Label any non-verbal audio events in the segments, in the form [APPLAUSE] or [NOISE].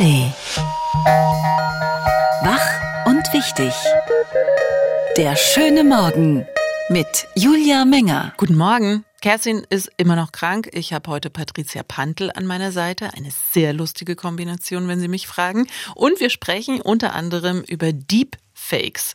ARD. Wach und wichtig. Der schöne Morgen mit Julia Menger. Guten Morgen. Kerstin ist immer noch krank. Ich habe heute Patricia Pantel an meiner Seite. Eine sehr lustige Kombination, wenn Sie mich fragen. Und wir sprechen unter anderem über Deepfakes.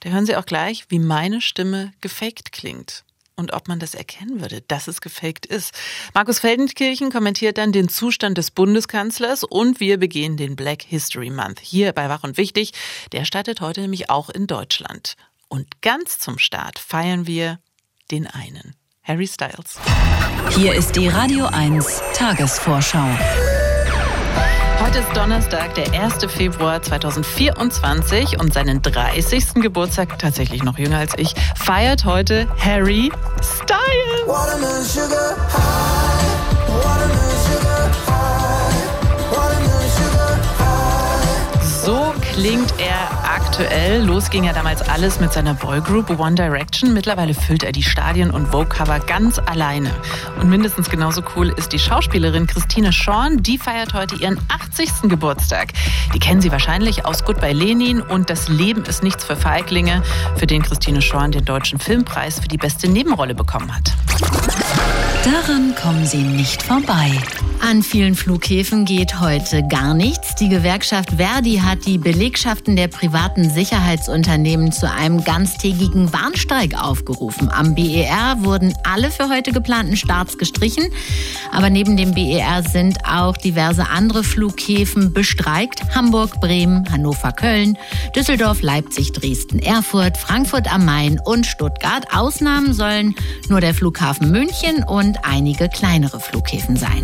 Da hören Sie auch gleich, wie meine Stimme gefaked klingt und ob man das erkennen würde, dass es gefaked ist. Markus Feldenkirchen kommentiert dann den Zustand des Bundeskanzlers und wir begehen den Black History Month hier bei Wach und Wichtig. Der startet heute nämlich auch in Deutschland. Und ganz zum Start feiern wir den einen, Harry Styles. Hier ist die Radio 1 Tagesvorschau. Heute ist Donnerstag, der 1. Februar 2024 und seinen 30. Geburtstag, tatsächlich noch jünger als ich, feiert heute Harry Styles. Klingt er aktuell. Los ging ja damals alles mit seiner Boygroup One Direction. Mittlerweile füllt er die Stadien und Vogue-Cover ganz alleine. Und mindestens genauso cool ist die Schauspielerin Christine Schorn. Die feiert heute ihren 80. Geburtstag. Die kennen Sie wahrscheinlich aus Goodbye Lenin und Das Leben ist nichts für Feiglinge, für den Christine Schorn den Deutschen Filmpreis für die beste Nebenrolle bekommen hat. Daran kommen Sie nicht vorbei. An vielen Flughäfen geht heute gar nichts. Die Gewerkschaft Verdi hat die Belegschaften der privaten Sicherheitsunternehmen zu einem ganztägigen Warnstreik aufgerufen. Am BER wurden alle für heute geplanten Starts gestrichen. Aber neben dem BER sind auch diverse andere Flughäfen bestreikt. Hamburg, Bremen, Hannover, Köln, Düsseldorf, Leipzig, Dresden, Erfurt, Frankfurt am Main und Stuttgart. Ausnahmen sollen nur der Flughafen München und einige kleinere Flughäfen sein.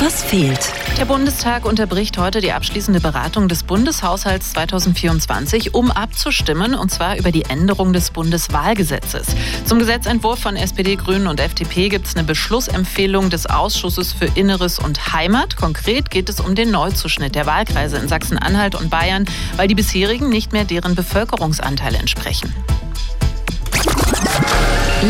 Was fehlt? Der Bundestag unterbricht heute die abschließende Beratung des Bundeshaushalts 2024, um abzustimmen, und zwar über die Änderung des Bundeswahlgesetzes. Zum Gesetzentwurf von SPD, Grünen und FDP gibt es eine Beschlussempfehlung des Ausschusses für Inneres und Heimat. Konkret geht es um den Neuzuschnitt der Wahlkreise in Sachsen-Anhalt und Bayern, weil die bisherigen nicht mehr deren Bevölkerungsanteil entsprechen.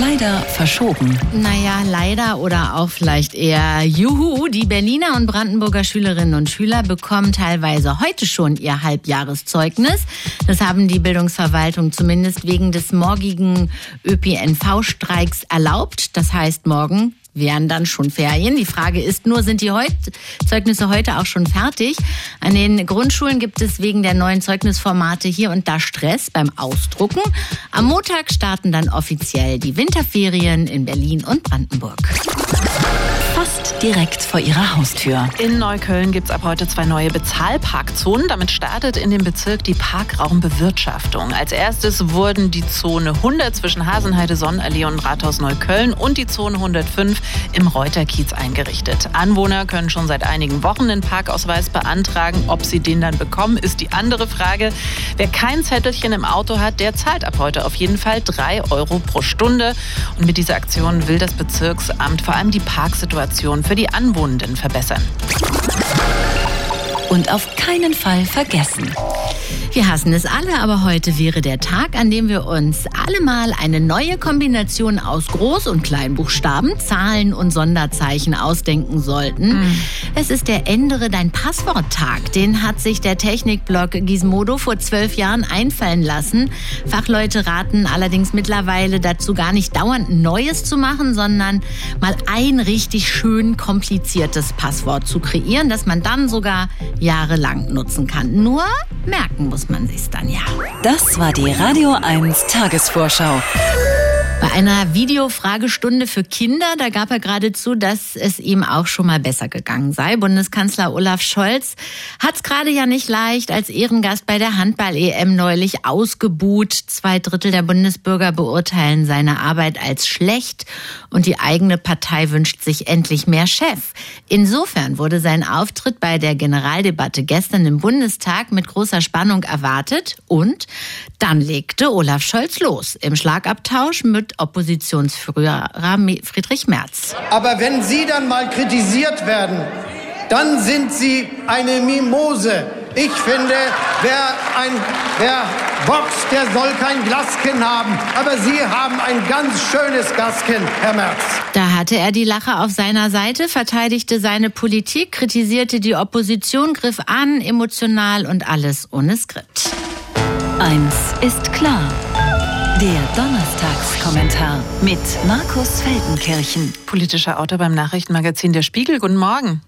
Leider verschoben. Naja, leider oder auch vielleicht eher Juhu. Die Berliner und Brandenburger Schülerinnen und Schüler bekommen teilweise heute schon ihr Halbjahreszeugnis. Das haben die Bildungsverwaltung zumindest wegen des morgigen ÖPNV-Streiks erlaubt. Das heißt, morgen wären dann schon Ferien. Die Frage ist nur, sind die heut Zeugnisse heute auch schon fertig? An den Grundschulen gibt es wegen der neuen Zeugnisformate hier und da Stress beim Ausdrucken. Am Montag starten dann offiziell die Winterferien in Berlin und Brandenburg. Fast direkt vor ihrer Haustür. In Neukölln gibt es ab heute zwei neue Bezahlparkzonen. Damit startet in dem Bezirk die Parkraumbewirtschaftung. Als erstes wurden die Zone 100 zwischen Hasenheide, Sonnenallee und Rathaus Neukölln und die Zone 105 im Reuterkiez eingerichtet. Anwohner können schon seit einigen Wochen den Parkausweis beantragen. Ob sie den dann bekommen, ist die andere Frage. Wer kein Zettelchen im Auto hat, der zahlt ab heute auf jeden Fall drei Euro pro Stunde. Und mit dieser Aktion will das Bezirksamt vor allem die Parksituation für die Anwohnenden verbessern. Und auf keinen Fall vergessen. Wir hassen es alle, aber heute wäre der Tag, an dem wir uns alle mal eine neue Kombination aus Groß- und Kleinbuchstaben, Zahlen und Sonderzeichen ausdenken sollten. Mhm. Es ist der Ändere dein Passwort-Tag. Den hat sich der Technikblog Gizmodo vor zwölf Jahren einfallen lassen. Fachleute raten allerdings mittlerweile dazu, gar nicht dauernd Neues zu machen, sondern mal ein richtig schön kompliziertes Passwort zu kreieren, das man dann sogar jahrelang nutzen kann. Nur merken muss man sich's dann ja. Das war die Radio 1 Tagesvorschau. Einer Videofragestunde für Kinder, da gab er geradezu, dass es ihm auch schon mal besser gegangen sei. Bundeskanzler Olaf Scholz hat es gerade ja nicht leicht als Ehrengast bei der Handball-EM neulich ausgebuht. Zwei Drittel der Bundesbürger beurteilen seine Arbeit als schlecht und die eigene Partei wünscht sich endlich mehr Chef. Insofern wurde sein Auftritt bei der Generaldebatte gestern im Bundestag mit großer Spannung erwartet und dann legte Olaf Scholz los im Schlagabtausch mit Oppositionsführer Friedrich Merz. Aber wenn Sie dann mal kritisiert werden, dann sind Sie eine Mimose. Ich finde, wer, ein, wer boxt, der soll kein Glaskin haben. Aber Sie haben ein ganz schönes Glaskin, Herr Merz. Da Hatte er die Lache auf seiner Seite, verteidigte seine Politik, kritisierte die Opposition, griff an, emotional und alles ohne Skript. Eins ist klar. Der Donnerstagskommentar mit Markus Feldenkirchen. Politischer Autor beim Nachrichtenmagazin Der Spiegel. Guten Morgen.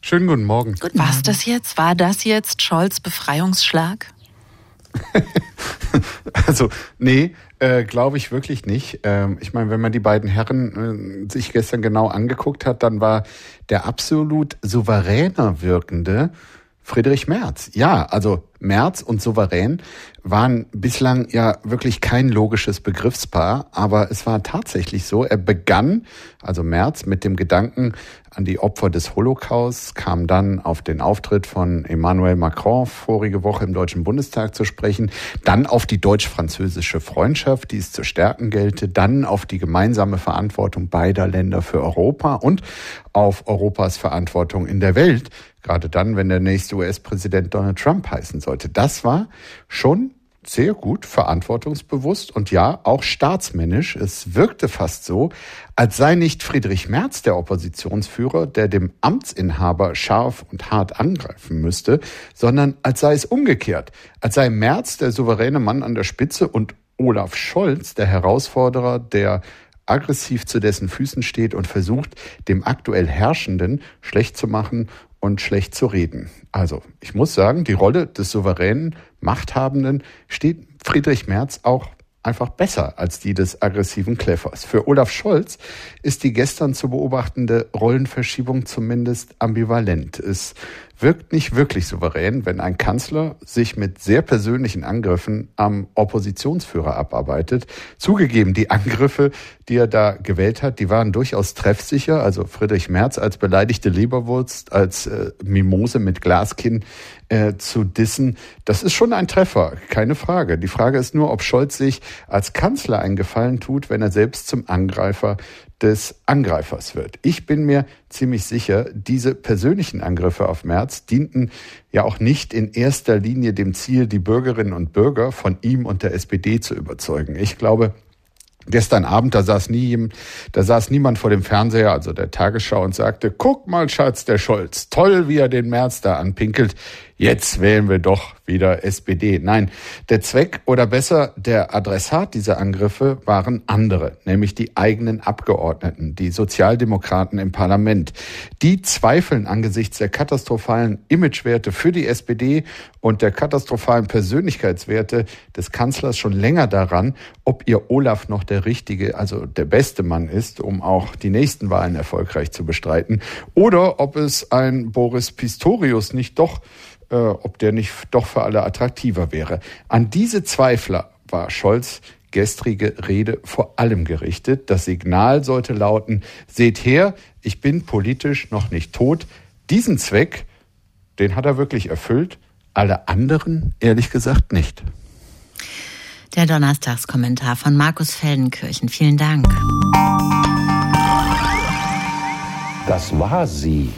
Schönen guten Morgen. Guten Morgen. Was das jetzt? War das jetzt Scholz Befreiungsschlag? [LAUGHS] also, nee, äh, glaube ich wirklich nicht. Ähm, ich meine, wenn man die beiden Herren äh, sich gestern genau angeguckt hat, dann war der absolut souveräner wirkende Friedrich Merz. Ja, also Merz und souverän waren bislang ja wirklich kein logisches Begriffspaar, aber es war tatsächlich so. Er begann, also Merz, mit dem Gedanken an die Opfer des Holocaust, kam dann auf den Auftritt von Emmanuel Macron vorige Woche im Deutschen Bundestag zu sprechen, dann auf die deutsch-französische Freundschaft, die es zu stärken gelte, dann auf die gemeinsame Verantwortung beider Länder für Europa und auf Europas Verantwortung in der Welt, gerade dann, wenn der nächste US-Präsident Donald Trump heißen sollte. Das war schon sehr gut, verantwortungsbewusst und ja, auch staatsmännisch. Es wirkte fast so, als sei nicht Friedrich Merz der Oppositionsführer, der dem Amtsinhaber scharf und hart angreifen müsste, sondern als sei es umgekehrt, als sei Merz der souveräne Mann an der Spitze und Olaf Scholz der Herausforderer, der aggressiv zu dessen Füßen steht und versucht, dem aktuell Herrschenden schlecht zu machen und schlecht zu reden. Also, ich muss sagen, die Rolle des souveränen Machthabenden steht Friedrich Merz auch einfach besser als die des aggressiven Kleffers. Für Olaf Scholz ist die gestern zu beobachtende Rollenverschiebung zumindest ambivalent. Es wirkt nicht wirklich souverän, wenn ein Kanzler sich mit sehr persönlichen Angriffen am Oppositionsführer abarbeitet. Zugegeben, die Angriffe, die er da gewählt hat, die waren durchaus treffsicher. Also Friedrich Merz als beleidigte Leberwurst, als äh, Mimose mit Glaskinn äh, zu dissen, das ist schon ein Treffer, keine Frage. Die Frage ist nur, ob Scholz sich als Kanzler einen Gefallen tut, wenn er selbst zum Angreifer des Angreifers wird. Ich bin mir ziemlich sicher, diese persönlichen Angriffe auf Merz dienten ja auch nicht in erster Linie dem Ziel, die Bürgerinnen und Bürger von ihm und der SPD zu überzeugen. Ich glaube, Gestern Abend, da saß nie, da saß niemand vor dem Fernseher, also der Tagesschau, und sagte, guck mal, Schatz, der Scholz, toll, wie er den März da anpinkelt jetzt wählen wir doch wieder SPD. Nein, der Zweck oder besser der Adressat dieser Angriffe waren andere, nämlich die eigenen Abgeordneten, die Sozialdemokraten im Parlament. Die zweifeln angesichts der katastrophalen Imagewerte für die SPD und der katastrophalen Persönlichkeitswerte des Kanzlers schon länger daran, ob ihr Olaf noch der richtige, also der beste Mann ist, um auch die nächsten Wahlen erfolgreich zu bestreiten, oder ob es ein Boris Pistorius nicht doch äh, ob der nicht doch für alle attraktiver wäre. An diese Zweifler war Scholz gestrige Rede vor allem gerichtet. Das Signal sollte lauten, seht her, ich bin politisch noch nicht tot. Diesen Zweck, den hat er wirklich erfüllt, alle anderen ehrlich gesagt nicht. Der Donnerstagskommentar von Markus Feldenkirchen. Vielen Dank. Das war sie.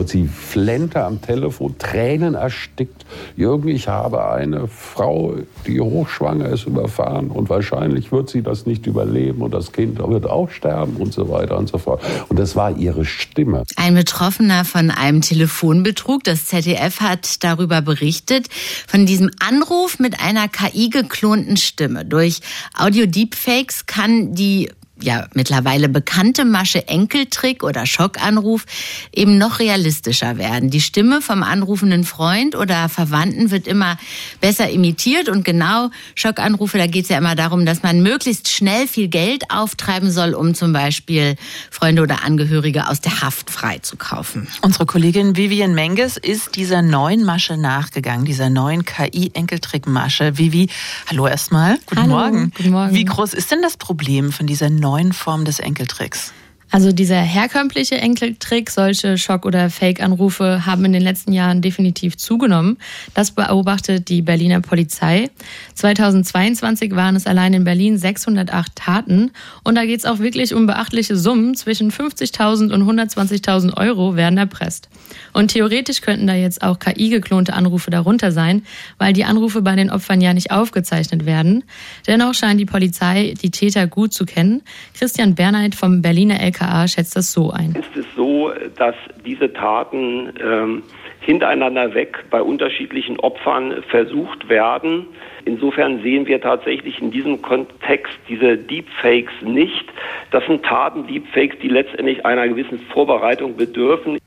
Und sie flennte am Telefon, Tränen erstickt. Jürgen, ich habe eine Frau, die hochschwanger ist, überfahren und wahrscheinlich wird sie das nicht überleben und das Kind wird auch sterben und so weiter und so fort. Und das war ihre Stimme. Ein Betroffener von einem Telefonbetrug. Das ZDF hat darüber berichtet, von diesem Anruf mit einer KI geklonten Stimme. Durch Audio-Deepfakes kann die ja mittlerweile bekannte Masche Enkeltrick oder Schockanruf eben noch realistischer werden. Die Stimme vom anrufenden Freund oder Verwandten wird immer besser imitiert und genau Schockanrufe, da geht es ja immer darum, dass man möglichst schnell viel Geld auftreiben soll, um zum Beispiel Freunde oder Angehörige aus der Haft freizukaufen. Unsere Kollegin Vivian Menges ist dieser neuen Masche nachgegangen, dieser neuen KI-Enkeltrick-Masche. Vivi, hallo erstmal. Guten hallo, Morgen. Guten Morgen. Wie groß ist denn das Problem von dieser neuen neuen Form des Enkeltricks? Also dieser herkömmliche Enkeltrick, solche Schock- oder Fake-Anrufe haben in den letzten Jahren definitiv zugenommen. Das beobachtet die Berliner Polizei. 2022 waren es allein in Berlin 608 Taten. Und da geht es auch wirklich um beachtliche Summen. Zwischen 50.000 und 120.000 Euro werden erpresst. Und theoretisch könnten da jetzt auch KI-geklonte Anrufe darunter sein, weil die Anrufe bei den Opfern ja nicht aufgezeichnet werden. Dennoch scheint die Polizei die Täter gut zu kennen. Christian Bernheit vom Berliner LK BKA schätzt das so ein. Ist es so, dass diese Taten ähm, hintereinander weg bei unterschiedlichen Opfern versucht werden? Insofern sehen wir tatsächlich in diesem Kontext diese Deepfakes nicht. Das sind Taten, Deepfakes, die letztendlich einer gewissen Vorbereitung bedürfen.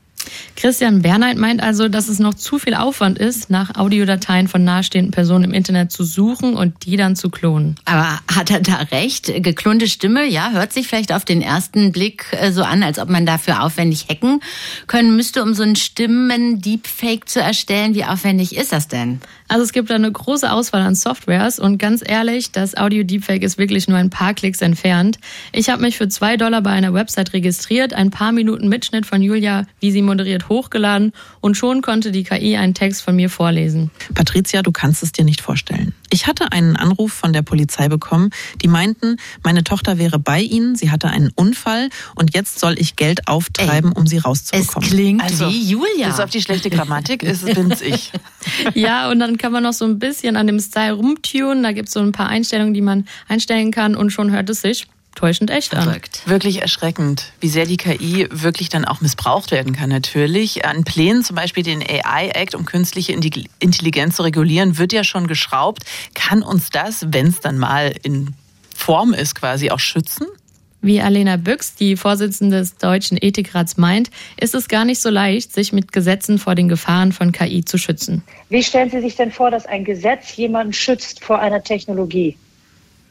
Christian Bernheit meint also, dass es noch zu viel Aufwand ist, nach Audiodateien von nahestehenden Personen im Internet zu suchen und die dann zu klonen. Aber hat er da recht? Geklonte Stimme, ja, hört sich vielleicht auf den ersten Blick äh, so an, als ob man dafür aufwendig hacken können müsste, um so einen Stimmen-Deepfake zu erstellen. Wie aufwendig ist das denn? Also es gibt da eine große Auswahl an Softwares und ganz ehrlich, das Audio-Deepfake ist wirklich nur ein paar Klicks entfernt. Ich habe mich für zwei Dollar bei einer Website registriert, ein paar Minuten Mitschnitt von Julia, wie sie moderiert, hochgeladen und schon konnte die KI einen Text von mir vorlesen. Patricia, du kannst es dir nicht vorstellen. Ich hatte einen Anruf von der Polizei bekommen, die meinten, meine Tochter wäre bei ihnen, sie hatte einen Unfall und jetzt soll ich Geld auftreiben, Ey, um sie rauszubekommen. Es klingt also, wie Julia. Bis auf die schlechte Grammatik ist bin's ich. [LAUGHS] ja, und dann kann man noch so ein bisschen an dem Style rumtunen. Da gibt es so ein paar Einstellungen, die man einstellen kann und schon hört es sich täuschend echt an. Verrückt. Wirklich erschreckend, wie sehr die KI wirklich dann auch missbraucht werden kann natürlich. An Plänen, zum Beispiel den AI-Act, um künstliche Intelligenz zu regulieren, wird ja schon geschraubt. Kann uns das, wenn es dann mal in Form ist, quasi auch schützen? Wie Alena Büchs, die Vorsitzende des Deutschen Ethikrats, meint, ist es gar nicht so leicht, sich mit Gesetzen vor den Gefahren von KI zu schützen. Wie stellen Sie sich denn vor, dass ein Gesetz jemanden schützt vor einer Technologie?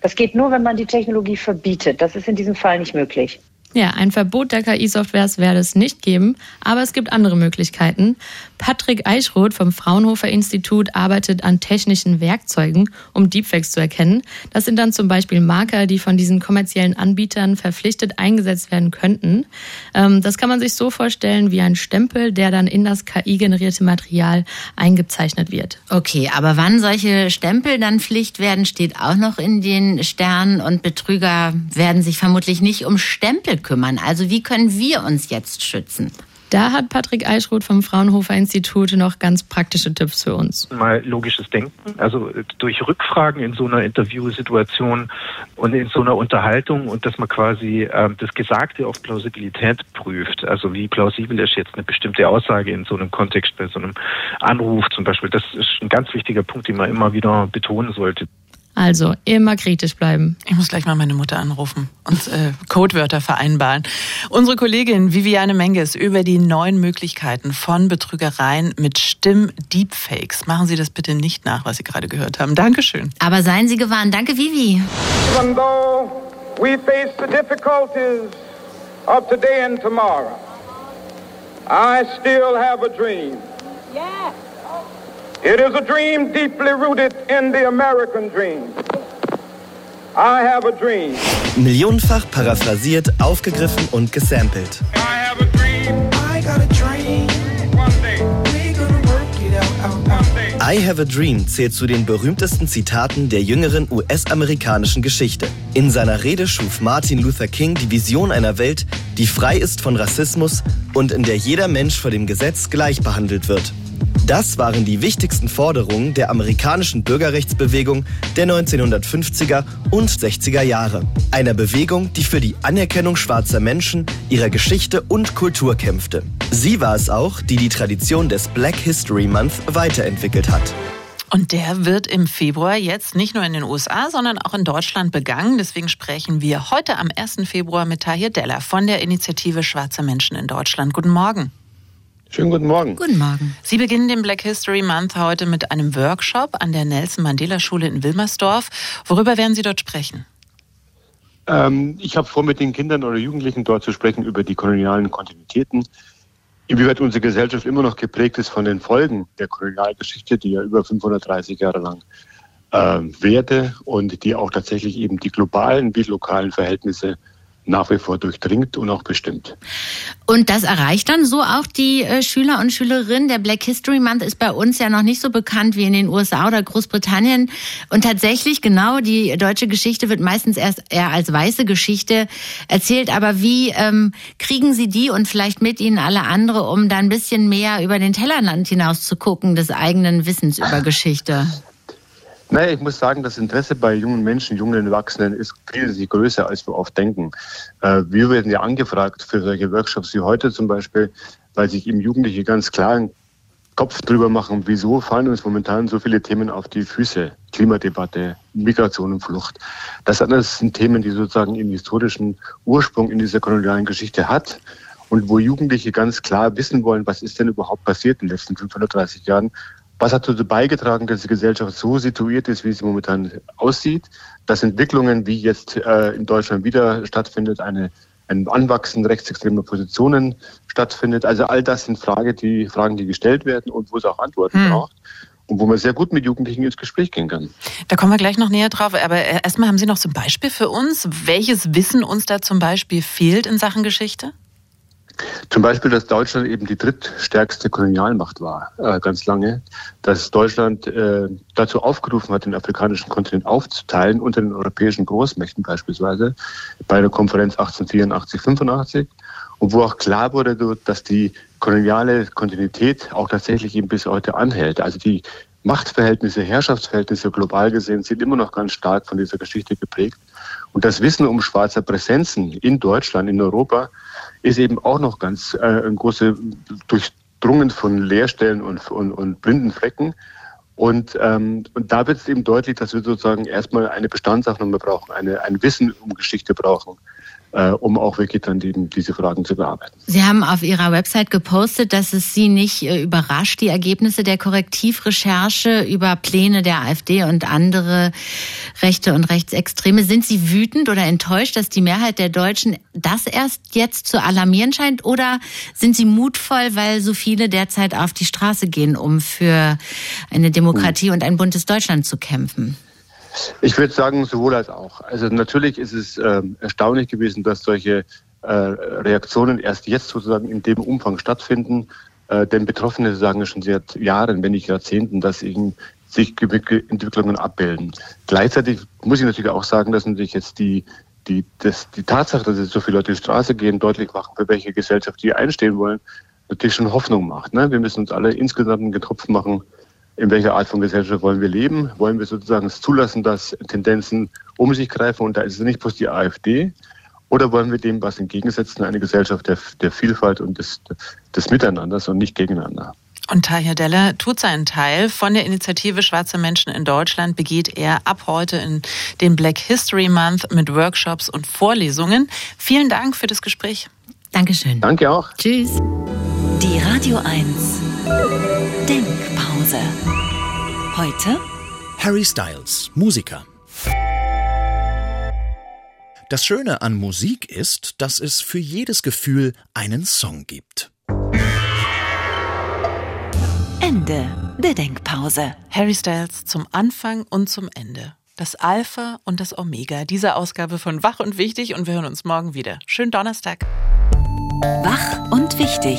Das geht nur, wenn man die Technologie verbietet. Das ist in diesem Fall nicht möglich. Ja, ein Verbot der KI-Softwares werde es nicht geben, aber es gibt andere Möglichkeiten. Patrick Eichroth vom Fraunhofer Institut arbeitet an technischen Werkzeugen, um Deepfakes zu erkennen. Das sind dann zum Beispiel Marker, die von diesen kommerziellen Anbietern verpflichtet eingesetzt werden könnten. Ähm, das kann man sich so vorstellen wie ein Stempel, der dann in das KI-generierte Material eingezeichnet wird. Okay, aber wann solche Stempel dann Pflicht werden, steht auch noch in den Sternen und Betrüger werden sich vermutlich nicht um Stempel kümmern. Also wie können wir uns jetzt schützen? Da hat Patrick Eichroth vom Fraunhofer Institut noch ganz praktische Tipps für uns. Mal logisches Denken, also durch Rückfragen in so einer Interviewsituation und in so einer Unterhaltung und dass man quasi äh, das Gesagte auf Plausibilität prüft. Also wie plausibel ist jetzt eine bestimmte Aussage in so einem Kontext bei so einem Anruf zum Beispiel. Das ist ein ganz wichtiger Punkt, den man immer wieder betonen sollte. Also immer kritisch bleiben. Ich muss gleich mal meine Mutter anrufen und äh, Codewörter vereinbaren. Unsere Kollegin Viviane Menges über die neuen Möglichkeiten von Betrügereien mit Stimm-Deepfakes. Machen Sie das bitte nicht nach, was Sie gerade gehört haben. Dankeschön. Aber seien Sie gewarnt. Danke, Vivi. Even though we face the difficulties of today and tomorrow, I still have a dream. Yeah. It is a dream deeply rooted in the American dream. I have a dream. Millionenfach paraphrasiert, aufgegriffen und gesampelt. I have a dream. I got a dream. I Have a Dream zählt zu den berühmtesten Zitaten der jüngeren US-amerikanischen Geschichte. In seiner Rede schuf Martin Luther King die Vision einer Welt, die frei ist von Rassismus und in der jeder Mensch vor dem Gesetz gleich behandelt wird. Das waren die wichtigsten Forderungen der amerikanischen Bürgerrechtsbewegung der 1950er und 60er Jahre. Einer Bewegung, die für die Anerkennung schwarzer Menschen, ihrer Geschichte und Kultur kämpfte. Sie war es auch, die die Tradition des Black History Month weiterentwickelt hat. Und der wird im Februar jetzt nicht nur in den USA, sondern auch in Deutschland begangen. Deswegen sprechen wir heute am 1. Februar mit Tahir Della von der Initiative Schwarze Menschen in Deutschland. Guten Morgen. Schönen guten Morgen. Guten Morgen. Sie beginnen den Black History Month heute mit einem Workshop an der Nelson Mandela Schule in Wilmersdorf. Worüber werden Sie dort sprechen? Ähm, ich habe vor, mit den Kindern oder Jugendlichen dort zu sprechen über die kolonialen Kontinuitäten, inwieweit unsere Gesellschaft immer noch geprägt ist von den Folgen der Kolonialgeschichte, die ja über 530 Jahre lang äh, währte und die auch tatsächlich eben die globalen wie lokalen Verhältnisse nach wie vor durchdringt und auch bestimmt. Und das erreicht dann so auch die äh, Schüler und Schülerinnen. Der Black History Month ist bei uns ja noch nicht so bekannt wie in den USA oder Großbritannien. Und tatsächlich, genau, die deutsche Geschichte wird meistens erst eher als weiße Geschichte erzählt. Aber wie ähm, kriegen Sie die und vielleicht mit Ihnen alle andere, um da ein bisschen mehr über den Tellerland hinaus zu gucken, des eigenen Wissens über Geschichte? Naja, ich muss sagen, das Interesse bei jungen Menschen, jungen Erwachsenen ist viel größer, als wir oft denken. Äh, wir werden ja angefragt für solche Workshops wie heute zum Beispiel, weil sich eben Jugendliche ganz klar einen Kopf drüber machen, wieso fallen uns momentan so viele Themen auf die Füße. Klimadebatte, Migration und Flucht. Das sind Themen, die sozusagen ihren historischen Ursprung in dieser kolonialen Geschichte hat und wo Jugendliche ganz klar wissen wollen, was ist denn überhaupt passiert in den letzten 530 Jahren was hat dazu beigetragen, dass die Gesellschaft so situiert ist, wie sie momentan aussieht? Dass Entwicklungen, wie jetzt äh, in Deutschland wieder stattfindet, eine, ein Anwachsen rechtsextremer Positionen stattfindet. Also all das sind Frage, die, Fragen, die gestellt werden und wo es auch Antworten hm. braucht und wo man sehr gut mit Jugendlichen ins Gespräch gehen kann. Da kommen wir gleich noch näher drauf. Aber erstmal haben Sie noch so ein Beispiel für uns. Welches Wissen uns da zum Beispiel fehlt in Sachen Geschichte? Zum Beispiel, dass Deutschland eben die drittstärkste Kolonialmacht war, äh, ganz lange. Dass Deutschland äh, dazu aufgerufen hat, den afrikanischen Kontinent aufzuteilen unter den europäischen Großmächten beispielsweise, bei der Konferenz 1884, 85. Und wo auch klar wurde, dass die koloniale Kontinuität auch tatsächlich eben bis heute anhält. Also die Machtverhältnisse, Herrschaftsverhältnisse global gesehen sind immer noch ganz stark von dieser Geschichte geprägt. Und das Wissen um schwarzer Präsenzen in Deutschland, in Europa, ist eben auch noch ganz äh, große durchdrungen von Leerstellen und, und, und blinden Flecken. Und, ähm, und da wird es eben deutlich, dass wir sozusagen erstmal eine Bestandsaufnahme brauchen, eine, ein Wissen um Geschichte brauchen um auch wirklich dann die, diese Fragen zu bearbeiten. Sie haben auf Ihrer Website gepostet, dass es Sie nicht äh, überrascht, die Ergebnisse der Korrektivrecherche über Pläne der AfD und andere Rechte und Rechtsextreme. Sind Sie wütend oder enttäuscht, dass die Mehrheit der Deutschen das erst jetzt zu alarmieren scheint? Oder sind Sie mutvoll, weil so viele derzeit auf die Straße gehen, um für eine Demokratie und ein buntes Deutschland zu kämpfen? Ich würde sagen, sowohl als auch. Also natürlich ist es äh, erstaunlich gewesen, dass solche äh, Reaktionen erst jetzt sozusagen in dem Umfang stattfinden. Äh, denn Betroffene sagen schon seit Jahren, wenn nicht Jahrzehnten, dass eben sich Entwicklungen abbilden. Gleichzeitig muss ich natürlich auch sagen, dass natürlich jetzt die, die, das, die Tatsache, dass jetzt so viele Leute die Straße gehen, deutlich machen, für welche Gesellschaft die einstehen wollen, natürlich schon Hoffnung macht. Ne? Wir müssen uns alle insgesamt einen Getropf machen, in welcher Art von Gesellschaft wollen wir leben? Wollen wir sozusagen es zulassen, dass Tendenzen um sich greifen und da ist es nicht bloß die AfD? Oder wollen wir dem was entgegensetzen, eine Gesellschaft der, der Vielfalt und des, des Miteinanders und nicht gegeneinander? Und Tahir Delle tut seinen Teil. Von der Initiative Schwarze Menschen in Deutschland begeht er ab heute in den Black History Month mit Workshops und Vorlesungen. Vielen Dank für das Gespräch. Dankeschön. Danke auch. Tschüss. Die Radio 1 Denkpause. Heute Harry Styles, Musiker. Das Schöne an Musik ist, dass es für jedes Gefühl einen Song gibt. Ende der Denkpause. Harry Styles zum Anfang und zum Ende. Das Alpha und das Omega dieser Ausgabe von Wach und Wichtig und wir hören uns morgen wieder. Schönen Donnerstag. Wach und Wichtig.